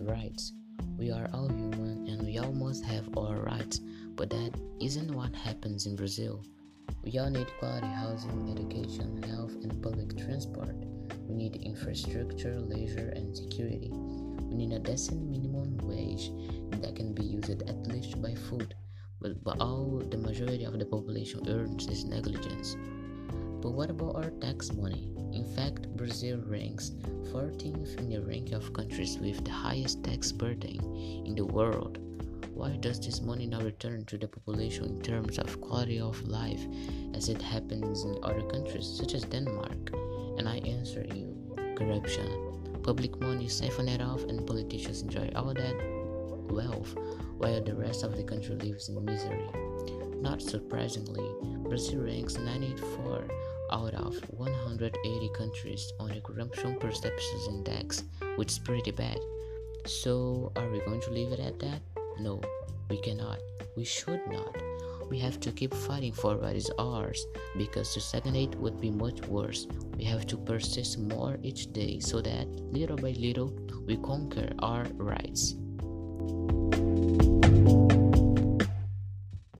rights. We are all human and we all must have our rights, but that isn't what happens in Brazil. We all need quality housing, education, health, and public transport. We need infrastructure, leisure, and security. We need a decent minimum wage that can be used at least by food, but, but all the majority of the population earns is negligence. But what about our tax money? In fact, Brazil ranks 14th in the rank of countries with the highest tax burden in the world. Why does this money not return to the population in terms of quality of life as it happens in other countries such as Denmark? And I answer you corruption. Public money is siphoned off, and politicians enjoy all that wealth while the rest of the country lives in misery. Not surprisingly, Brazil ranks 94 out of 180 countries on the Corruption Perceptions Index, which is pretty bad. So, are we going to leave it at that? No, we cannot. We should not. We have to keep fighting for what is ours because to stagnate would be much worse. We have to persist more each day so that little by little we conquer our rights.